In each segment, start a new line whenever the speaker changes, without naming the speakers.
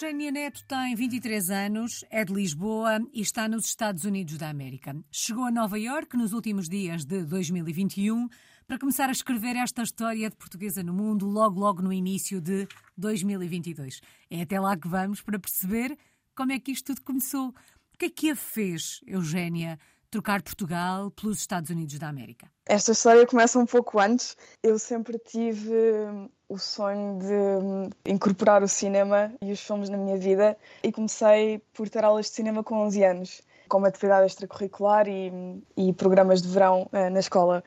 Eugénia Neto tem 23 anos, é de Lisboa e está nos Estados Unidos da América. Chegou a Nova York nos últimos dias de 2021 para começar a escrever esta história de portuguesa no mundo logo logo no início de 2022. É até lá que vamos para perceber como é que isto tudo começou. O que é que a fez, Eugénia, trocar Portugal pelos Estados Unidos da América?
Esta história começa um pouco antes. Eu sempre tive hum, o sonho de hum, incorporar o cinema e os filmes na minha vida e comecei por ter aulas de cinema com 11 anos, como atividade extracurricular e, hum, e programas de verão uh, na escola.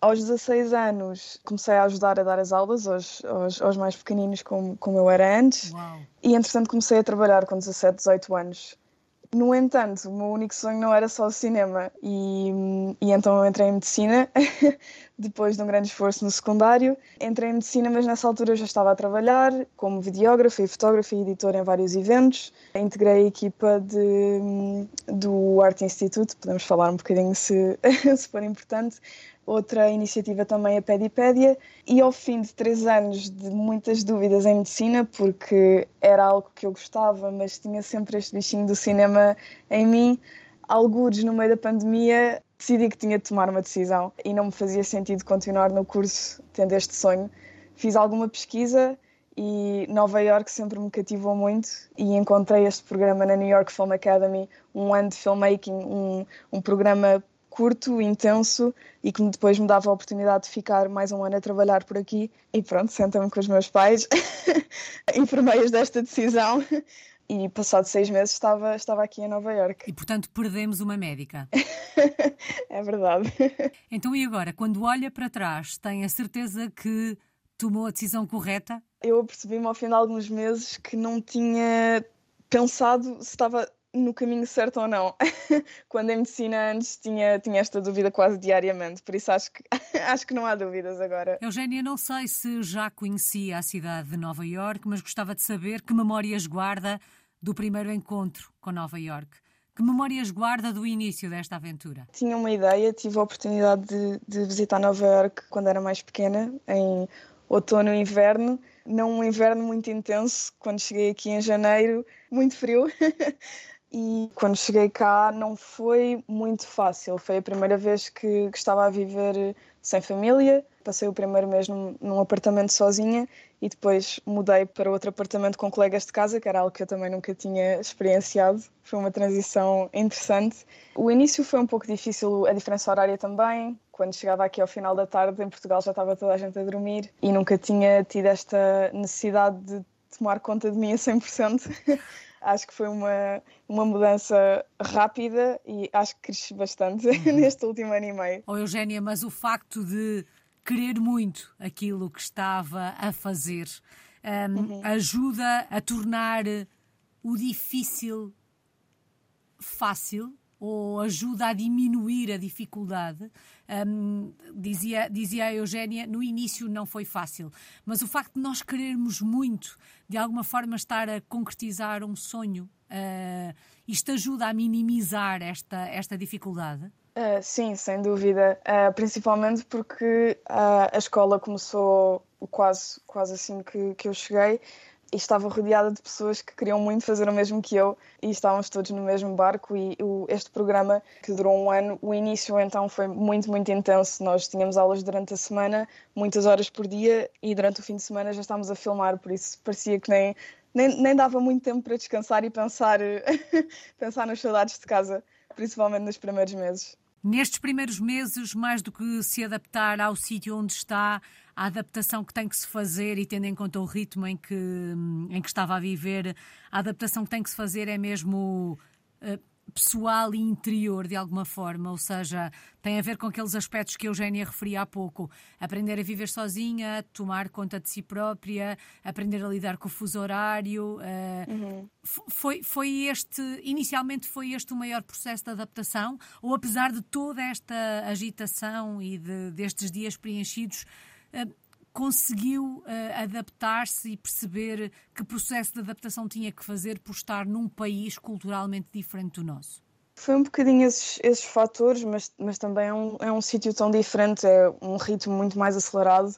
Aos 16 anos comecei a ajudar a dar as aulas aos, aos, aos mais pequeninos, como, como eu era antes,
Uau.
e entretanto comecei a trabalhar com 17, 18 anos. No entanto, o meu único sonho não era só o cinema e, e então eu entrei em medicina depois de um grande esforço no secundário. Entrei em medicina, mas nessa altura já estava a trabalhar como videógrafa e fotógrafa e editora em vários eventos. Integrei a equipa de, do Art Institute, podemos falar um bocadinho se, se for importante, outra iniciativa também a Pedipédia e ao fim de três anos de muitas dúvidas em medicina, porque era algo que eu gostava, mas tinha sempre este bichinho do cinema em mim, algures no meio da pandemia decidi que tinha de tomar uma decisão e não me fazia sentido continuar no curso tendo este sonho. Fiz alguma pesquisa e Nova York sempre me cativou muito e encontrei este programa na New York Film Academy, um ano de filmmaking, um, um programa curto, intenso e que depois me dava a oportunidade de ficar mais um ano a trabalhar por aqui. E pronto, senta-me com os meus pais, informei-os desta decisão e passado seis meses estava, estava aqui em Nova York.
E portanto perdemos uma médica.
é verdade.
Então e agora, quando olha para trás, tem a certeza que tomou a decisão correta?
Eu percebi-me ao fim de alguns meses que não tinha pensado se estava no caminho certo ou não. Quando em medicina antes tinha, tinha esta dúvida quase diariamente, por isso acho que, acho que não há dúvidas agora.
Eugénia, não sei se já conhecia a cidade de Nova Iorque, mas gostava de saber que memórias guarda do primeiro encontro com Nova Iorque. Que memórias guarda do início desta aventura?
Tinha uma ideia, tive a oportunidade de, de visitar Nova Iorque quando era mais pequena, em outono e inverno. Não um inverno muito intenso, quando cheguei aqui em janeiro, muito frio. e quando cheguei cá não foi muito fácil. Foi a primeira vez que, que estava a viver sem família. Passei o primeiro mês num, num, apartamento sozinha e depois mudei para outro apartamento com colegas de casa, que era algo que eu também nunca tinha experienciado. Foi uma transição interessante. O início foi um pouco difícil, a diferença horária também. Quando chegava aqui ao final da tarde, em Portugal já estava toda a gente a dormir e nunca tinha tido esta necessidade de tomar conta de mim a 100%. acho que foi uma, uma mudança rápida e acho que cresci bastante uhum. neste último ano e meio.
Oh, Eugénia, mas o facto de querer muito aquilo que estava a fazer um, uhum. ajuda a tornar o difícil fácil ou ajuda a diminuir a dificuldade. Um, dizia, dizia a Eugénia, no início não foi fácil, mas o facto de nós querermos muito, de alguma forma, estar a concretizar um sonho, uh, isto ajuda a minimizar esta, esta dificuldade?
Uh, sim, sem dúvida. Uh, principalmente porque a escola começou quase, quase assim que, que eu cheguei e estava rodeada de pessoas que queriam muito fazer o mesmo que eu e estávamos todos no mesmo barco e o, este programa que durou um ano, o início então foi muito, muito intenso. Nós tínhamos aulas durante a semana, muitas horas por dia e durante o fim de semana já estávamos a filmar, por isso parecia que nem, nem, nem dava muito tempo para descansar e pensar, pensar nas saudades de casa, principalmente nos primeiros meses.
Nestes primeiros meses, mais do que se adaptar ao sítio onde está, a adaptação que tem que se fazer e tendo em conta o ritmo em que, em que estava a viver, a adaptação que tem que se fazer é mesmo uh, pessoal e interior, de alguma forma, ou seja, tem a ver com aqueles aspectos que a Eugénia referia há pouco. Aprender a viver sozinha, tomar conta de si própria, aprender a lidar com o fuso horário. Uh, uhum. foi, foi este, inicialmente foi este o maior processo de adaptação? Ou apesar de toda esta agitação e de, destes dias preenchidos, conseguiu uh, adaptar-se e perceber que processo de adaptação tinha que fazer por estar num país culturalmente diferente do nosso?
Foi um bocadinho esses, esses fatores, mas, mas também é um, é um sítio tão diferente, é um ritmo muito mais acelerado.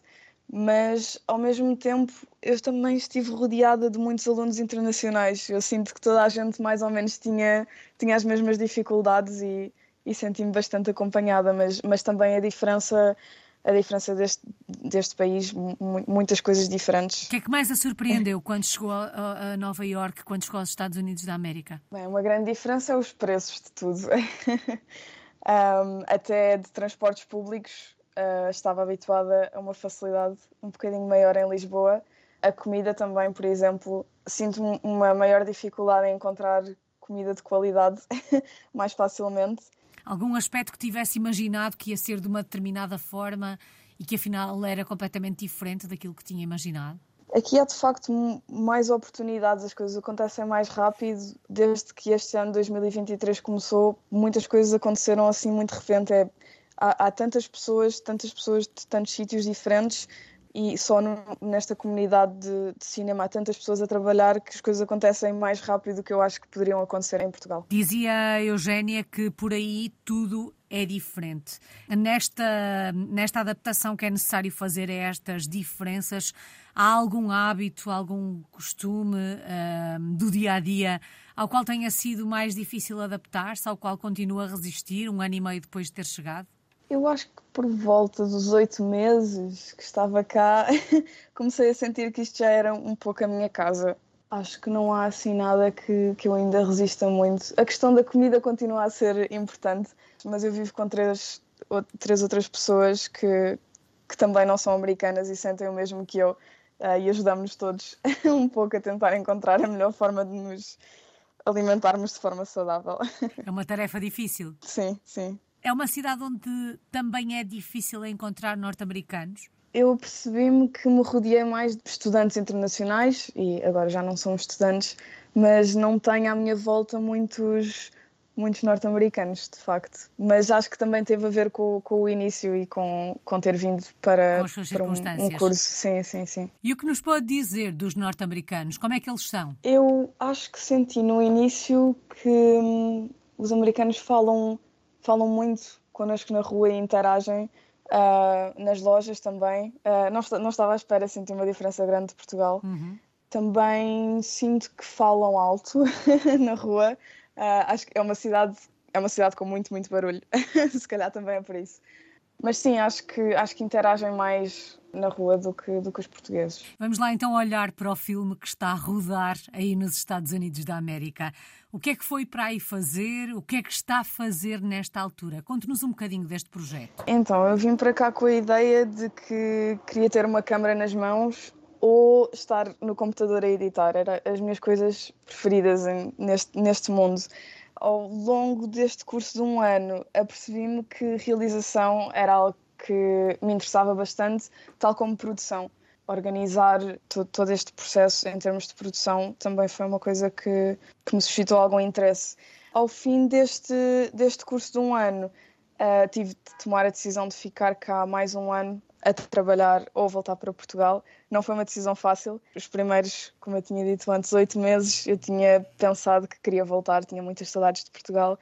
mas ao mesmo tempo eu também estive rodeada de muitos alunos internacionais. Eu sinto que toda a gente mais ou menos tinha, tinha as mesmas dificuldades e, e senti-me bastante acompanhada, mas, mas também a diferença a diferença deste, deste país, muitas coisas diferentes.
O que é que mais a surpreendeu quando chegou a, a Nova York, quando chegou aos Estados Unidos da América?
Bem, uma grande diferença é os preços de tudo. um, até de transportes públicos, uh, estava habituada a uma facilidade um bocadinho maior em Lisboa. A comida também, por exemplo, sinto uma maior dificuldade em encontrar comida de qualidade mais facilmente
algum aspecto que tivesse imaginado que ia ser de uma determinada forma e que afinal era completamente diferente daquilo que tinha imaginado?
Aqui há de facto mais oportunidades, as coisas acontecem mais rápido. Desde que este ano 2023 começou, muitas coisas aconteceram assim muito de repente. É, há, há tantas pessoas, tantas pessoas de tantos sítios diferentes e só no, nesta comunidade de, de, cinema há tantas pessoas a trabalhar que as coisas acontecem mais rápido do que eu acho que poderiam acontecer em Portugal.
Dizia a Eugénia que por aí tudo é diferente. Nesta, nesta adaptação que é necessário fazer a estas diferenças, há algum hábito, algum costume uh, do dia a dia ao qual tenha sido mais difícil adaptar-se, ao qual continua a resistir um ano e meio depois de ter chegado?
Eu acho que por volta dos oito meses que estava cá, comecei a sentir que isto já era um pouco a minha casa. Acho que não há assim nada que, que eu ainda resista muito. A questão da comida continua a ser importante, mas eu vivo com três, três outras pessoas que, que também não são americanas e sentem o mesmo que eu. Uh, e ajudamos-nos todos um pouco a tentar encontrar a melhor forma de nos alimentarmos de forma saudável.
É uma tarefa difícil.
Sim, sim.
É uma cidade onde também é difícil encontrar norte-americanos?
Eu percebi-me que me rodeei mais de estudantes internacionais e agora já não são estudantes, mas não tenho à minha volta muitos muitos norte-americanos, de facto. Mas acho que também teve a ver com, com o início e com, com ter vindo para, para um, um, curso. Sim, sim, sim.
E o que nos pode dizer dos norte-americanos? Como é que eles são?
Eu acho que senti no início que hum, os americanos falam falam muito connosco na rua e interagem. Uh, nas lojas também. Uh, não, não, estava à espera, senti uma diferença grande de Portugal. Uhum. Também sinto que falam alto na rua. Uh, acho que é uma cidade é uma cidade com muito, muito barulho. Se calhar também é por isso. Mas sim, acho que, acho que interagem mais na rua do que, do que os portugueses.
Vamos lá então olhar para o filme que está a rodar aí nos Estados Unidos da América. O que é que foi para aí fazer? O que é que está a fazer nesta altura? Conte-nos um bocadinho deste projeto.
Então, eu vim para cá com a ideia de que queria ter uma câmera nas mãos ou estar no computador a editar. Eram as minhas coisas preferidas neste, neste mundo ao longo deste curso de um ano, apercebi-me que realização era algo que me interessava bastante, tal como produção. Organizar todo este processo em termos de produção também foi uma coisa que, que me suscitou algum interesse. Ao fim deste, deste curso de um ano, uh, tive de tomar a decisão de ficar cá mais um ano a trabalhar ou voltar para Portugal. Não foi uma decisão fácil. Os primeiros, como eu tinha dito antes, oito meses, eu tinha pensado que queria voltar, tinha muitas saudades de Portugal,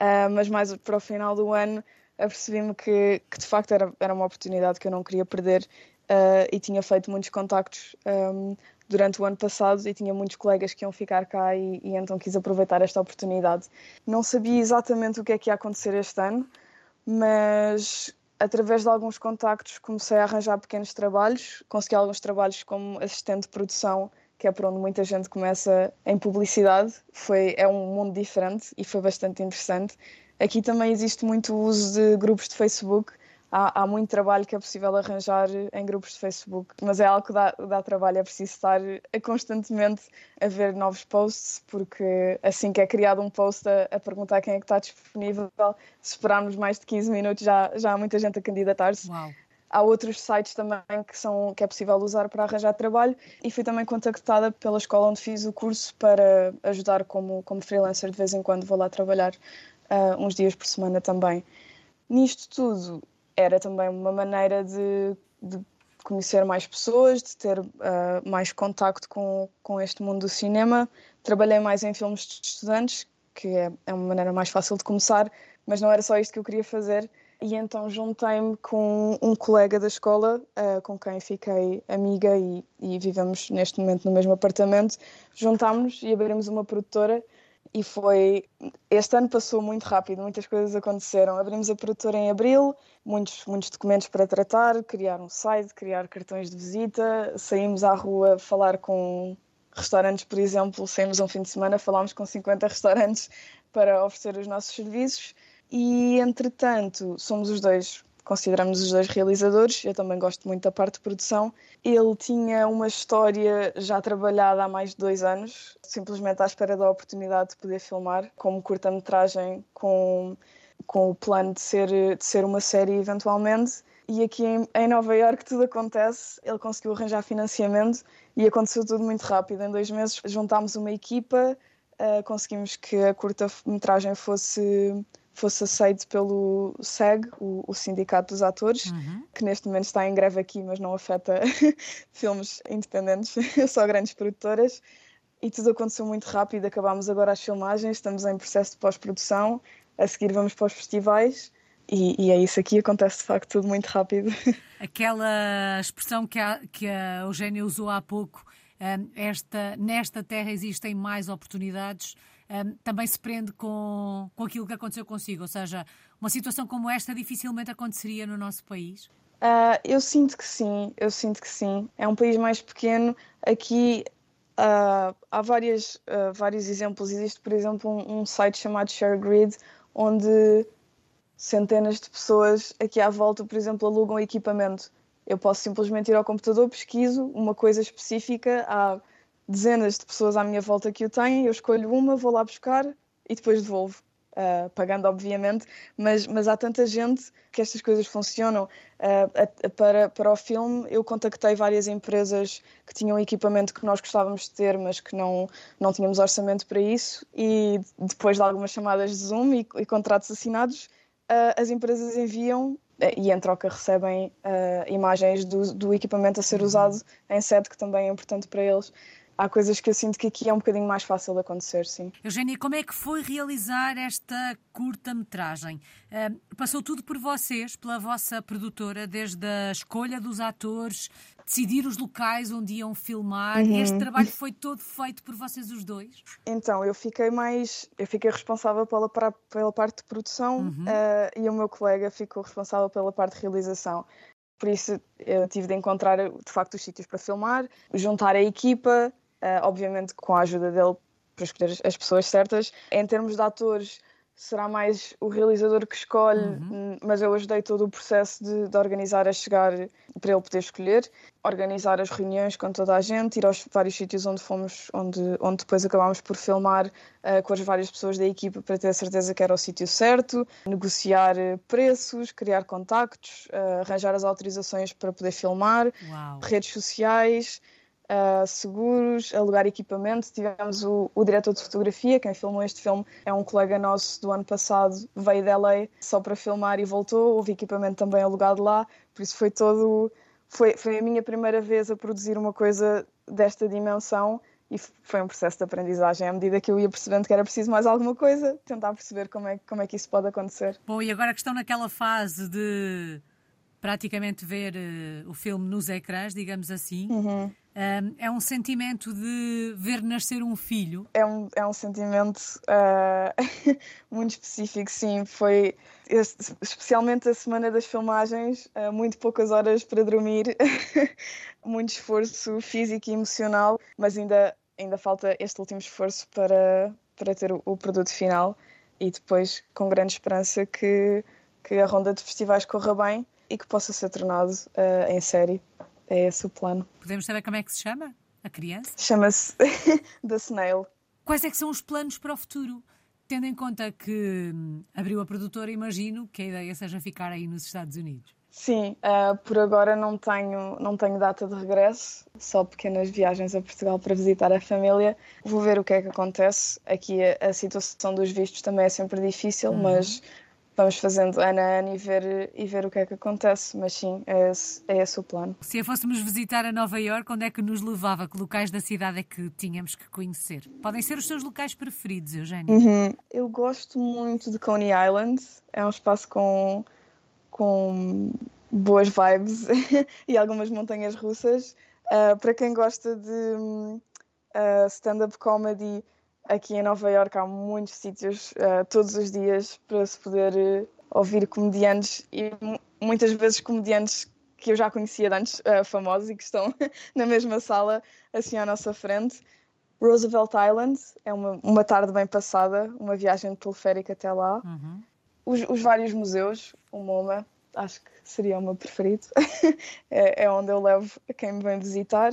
uh, mas mais para o final do ano apercebi-me que, que, de facto era, era uma oportunidade que eu não queria perder uh, e tinha feito muitos contactos um, durante o ano passado e tinha muitos colegas que iam ficar cá e, e então quis aproveitar esta oportunidade. Não sabia exatamente o que é que ia acontecer este ano, mas através de alguns contactos comecei a arranjar pequenos trabalhos, consegui alguns trabalhos como assistente de produção, que é por onde muita gente começa em publicidade. Foi é um mundo diferente e foi bastante interessante. Aqui também existe muito uso de grupos de Facebook há, há, muito trabalho que é possível arranjar em grupos de Facebook, mas é algo que dá, dá trabalho, é preciso estar constantemente a ver novos posts, porque assim que é criado um post a, a perguntar quem é que está disponível, se esperarmos mais de 15 minutos já, já há muita gente a candidatar-se. Há outros sites também que, são, que é possível usar para arranjar trabalho e fui também contactada pela escola onde fiz o curso para ajudar como, como freelancer de vez em quando, vou lá trabalhar uh, uns dias por semana também. Nisto tudo, era também uma maneira de, de conhecer mais pessoas, de ter uh, mais contacto com, com este mundo do cinema. Trabalhei mais em filmes de estudantes, que é, é uma maneira mais fácil de começar, mas não era só isto que eu queria fazer. e então juntei-me com um colega da escola, uh, com quem fiquei amiga e, e, vivemos neste momento no mesmo apartamento. Juntámos-nos e abrimos uma produtora e foi. Este ano passou muito rápido, muitas coisas aconteceram. Abrimos a produtora em abril, muitos, muitos documentos para tratar, criar um site, criar cartões de visita, saímos à rua falar com restaurantes, por exemplo, saímos um fim de semana, falámos com 50 restaurantes para oferecer os nossos serviços e entretanto somos os dois consideramos os dois realizadores, eu também gosto muito da parte de produção. Ele tinha uma história já trabalhada há mais de dois anos, simplesmente à espera da oportunidade de poder filmar, como curta-metragem, com, com o plano de ser, de ser uma série eventualmente. E aqui em, em Nova York tudo acontece, ele conseguiu arranjar financiamento e aconteceu tudo muito rápido. Em dois meses juntámos uma equipa, uh, conseguimos que a curta-metragem fosse fosse aceito pelo SEG, o, o Sindicato dos Atores, uhum. que neste momento está em greve aqui, mas não afeta filmes independentes, só grandes produtoras. E tudo aconteceu muito rápido. Acabámos agora as filmagens, estamos em processo de pós-produção. A seguir vamos para os festivais. E, e, é isso aqui, acontece de facto tudo muito rápido.
Aquela expressão que a, que a Eugénia usou há pouco, esta, nesta terra existem mais oportunidades um, também se prende com, com aquilo que aconteceu consigo? Ou seja, uma situação como esta dificilmente aconteceria no nosso país?
Uh, eu sinto que sim, eu sinto que sim. É um país mais pequeno. Aqui uh, há várias, uh, vários exemplos. Existe, por exemplo, um, um site chamado ShareGrid, onde centenas de pessoas aqui à volta, por exemplo, alugam equipamento. Eu posso simplesmente ir ao computador, pesquiso uma coisa específica. Há dezenas de pessoas à minha volta que o têm, eu escolho uma, vou lá buscar e depois devolvo. Uh, pagando, obviamente, mas, mas há tanta gente que estas coisas funcionam. Uh, para, para o filme, eu contactei várias empresas que tinham equipamento que nós gostávamos de ter, mas que não, não tínhamos orçamento para isso, e depois de algumas chamadas de Zoom e, e contratos assinados, uh, as empresas enviam e em troca recebem imagens do, do equipamento a ser usado em sede, que também é importante para eles há coisas que eu sinto que aqui é um bocadinho mais fácil de acontecer, sim.
Eugénia, como é que foi realizar esta curta-metragem? Uh, passou tudo por vocês, pela vossa produtora, desde a escolha dos atores, decidir os locais onde iam filmar. Uhum. Este trabalho foi todo feito por vocês os dois?
Então, eu fiquei mais. Eu fiquei responsável pela, pela parte de produção uhum. uh, e o meu colega ficou responsável pela parte de realização. Por isso, eu tive de encontrar de facto os sítios para filmar, juntar a equipa, uh, obviamente com a ajuda dele para escolher as pessoas certas. Em termos de atores, será mais o realizador que escolhe, uhum. mas eu ajudei todo o processo de, de, organizar a chegar para ele poder escolher, organizar as reuniões com toda a gente, ir aos vários sítios onde fomos, onde, onde depois acabámos por filmar uh, com as várias pessoas da equipa para ter a certeza que era o sítio certo, negociar preços, criar contactos, uh, arranjar as autorizações para poder filmar, Uau. redes sociais uh, seguros, alugar equipamento. Tivemos o, o, diretor de fotografia, quem filmou este filme é um colega nosso do ano passado, veio da LA só para filmar e voltou. Houve equipamento também alugado lá, por isso foi todo. Foi, foi a minha primeira vez a produzir uma coisa desta dimensão e foi um processo de aprendizagem. À medida que eu ia percebendo que era preciso mais alguma coisa, tentar perceber como é, como é que isso pode acontecer.
Bom, e agora que estão naquela fase de praticamente ver uh, o filme nos ecrãs, digamos assim,
uhum
é um sentimento de ver nascer um filho?
É um, é um sentimento uh, muito específico, sim. Foi especialmente a semana das filmagens, uh, muito poucas horas para dormir, muito esforço físico e emocional, mas ainda, ainda falta este último esforço para, para ter o, o produto final e depois com grande esperança que, que a ronda de festivais corra bem e que possa ser tornado uh, em série. É esse o plano.
Podemos saber como é que se chama a criança?
Chama-se The Snail.
Quais é que são os planos para o futuro? Tendo em conta que hum, abriu a produtora, imagino que a ideia seja ficar aí nos Estados Unidos.
Sim, uh, por agora não tenho, não tenho data de regresso, só pequenas viagens a Portugal para visitar a família. Vou ver o que é que acontece. Aqui a, a situação dos vistos também é sempre difícil, uhum. mas vamos fazendo ano a ano e ver, e ver o que é que acontece, mas sim, é esse, é esse o plano.
Se a fôssemos visitar a Nova York, onde é que nos levava? Que locais da cidade é que tínhamos que conhecer? Podem ser os seus locais preferidos, Eugênio?
Uhum. Eu gosto muito de Coney Island, é um espaço com com boas vibes e algumas montanhas russas. Uh, para quem gosta de uh, stand-up comedy, aqui em Nova York há muitos sítios uh, todos os dias para se poder ouvir comediantes e muitas vezes comediantes que eu já conhecia de antes, famosos e que estão na mesma sala, assim à nossa frente. Roosevelt Island é uma, uma tarde bem passada, uma viagem teleférica até lá. Uhum. Os, os, vários museus, o MoMA, acho que seria o meu preferido. é, é, onde eu levo a quem me vem visitar.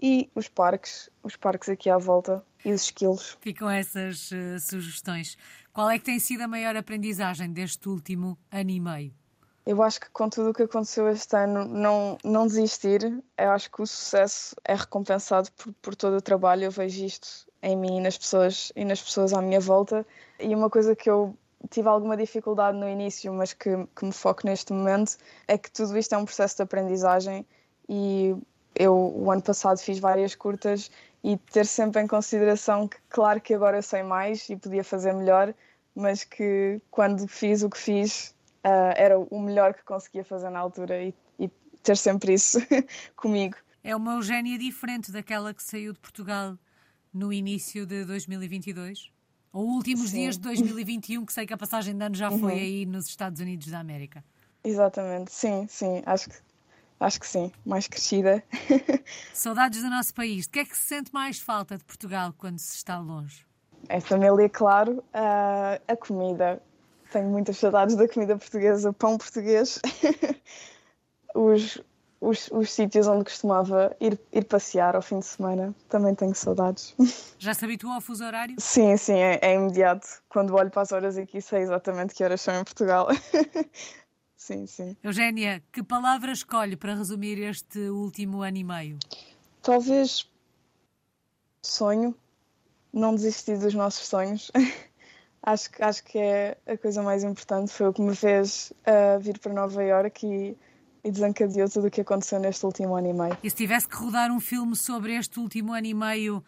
E os parques, os parques aqui à volta e os esquilos.
Ficam essas uh, sugestões. Qual é que tem sido a maior aprendizagem deste último ano e meio?
Eu acho que com tudo o que aconteceu este ano, não, não desistir. Eu acho que o sucesso é recompensado por, por todo o trabalho. Eu vejo isto em mim e nas pessoas e nas pessoas à minha volta. E uma coisa que eu tive alguma dificuldade no início, mas que, que me foco neste momento, é que tudo isto é um processo de aprendizagem e eu o ano passado fiz várias curtas e ter sempre em consideração que claro que agora eu sei mais e podia fazer melhor, mas que quando fiz o que fiz uh, era o melhor que conseguia fazer na altura e, e ter sempre isso comigo.
É uma Eugénia diferente daquela que saiu de Portugal no início de 2022? Ou últimos Sim. dias de 2021, que sei que a passagem de ano já foi uhum. aí nos Estados Unidos da América.
Exatamente, sim, sim, acho que, acho que sim, mais crescida.
Saudades do nosso país. De que é que se sente mais falta de Portugal quando se está longe?
É família, claro, uh, a comida. Tenho muitas saudades da comida portuguesa, pão português, os, os, os sítios onde costumava ir, ir passear ao fim de semana. Também tenho saudades.
Já se habituou ao fuso horário?
Sim, sim, é, é imediato. Quando olho para as horas aqui, sei exatamente que horas são em Portugal. Sim, sim.
Eugénia, que palavra escolhe para resumir este último ano e meio?
Talvez sonho. Não desistir dos nossos sonhos. acho, acho que é a coisa mais importante. Foi o que me fez uh, vir para Nova Iorque e e desencadeou tudo o que aconteceu neste último ano e meio.
E se tivesse que rodar um filme sobre este último ano e meio,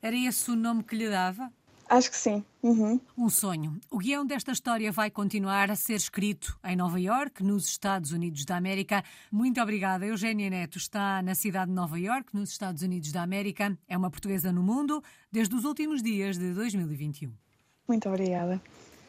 era esse o nome que lhe dava?
Acho que sim. Uhum.
Um sonho. O guião desta história vai continuar a ser escrito em Nova York, nos Estados Unidos da América. Muito obrigada. Eugénia Neto está na cidade de Nova York, nos Estados Unidos da América. É uma portuguesa no mundo desde os últimos dias de 2021.
Muito obrigada.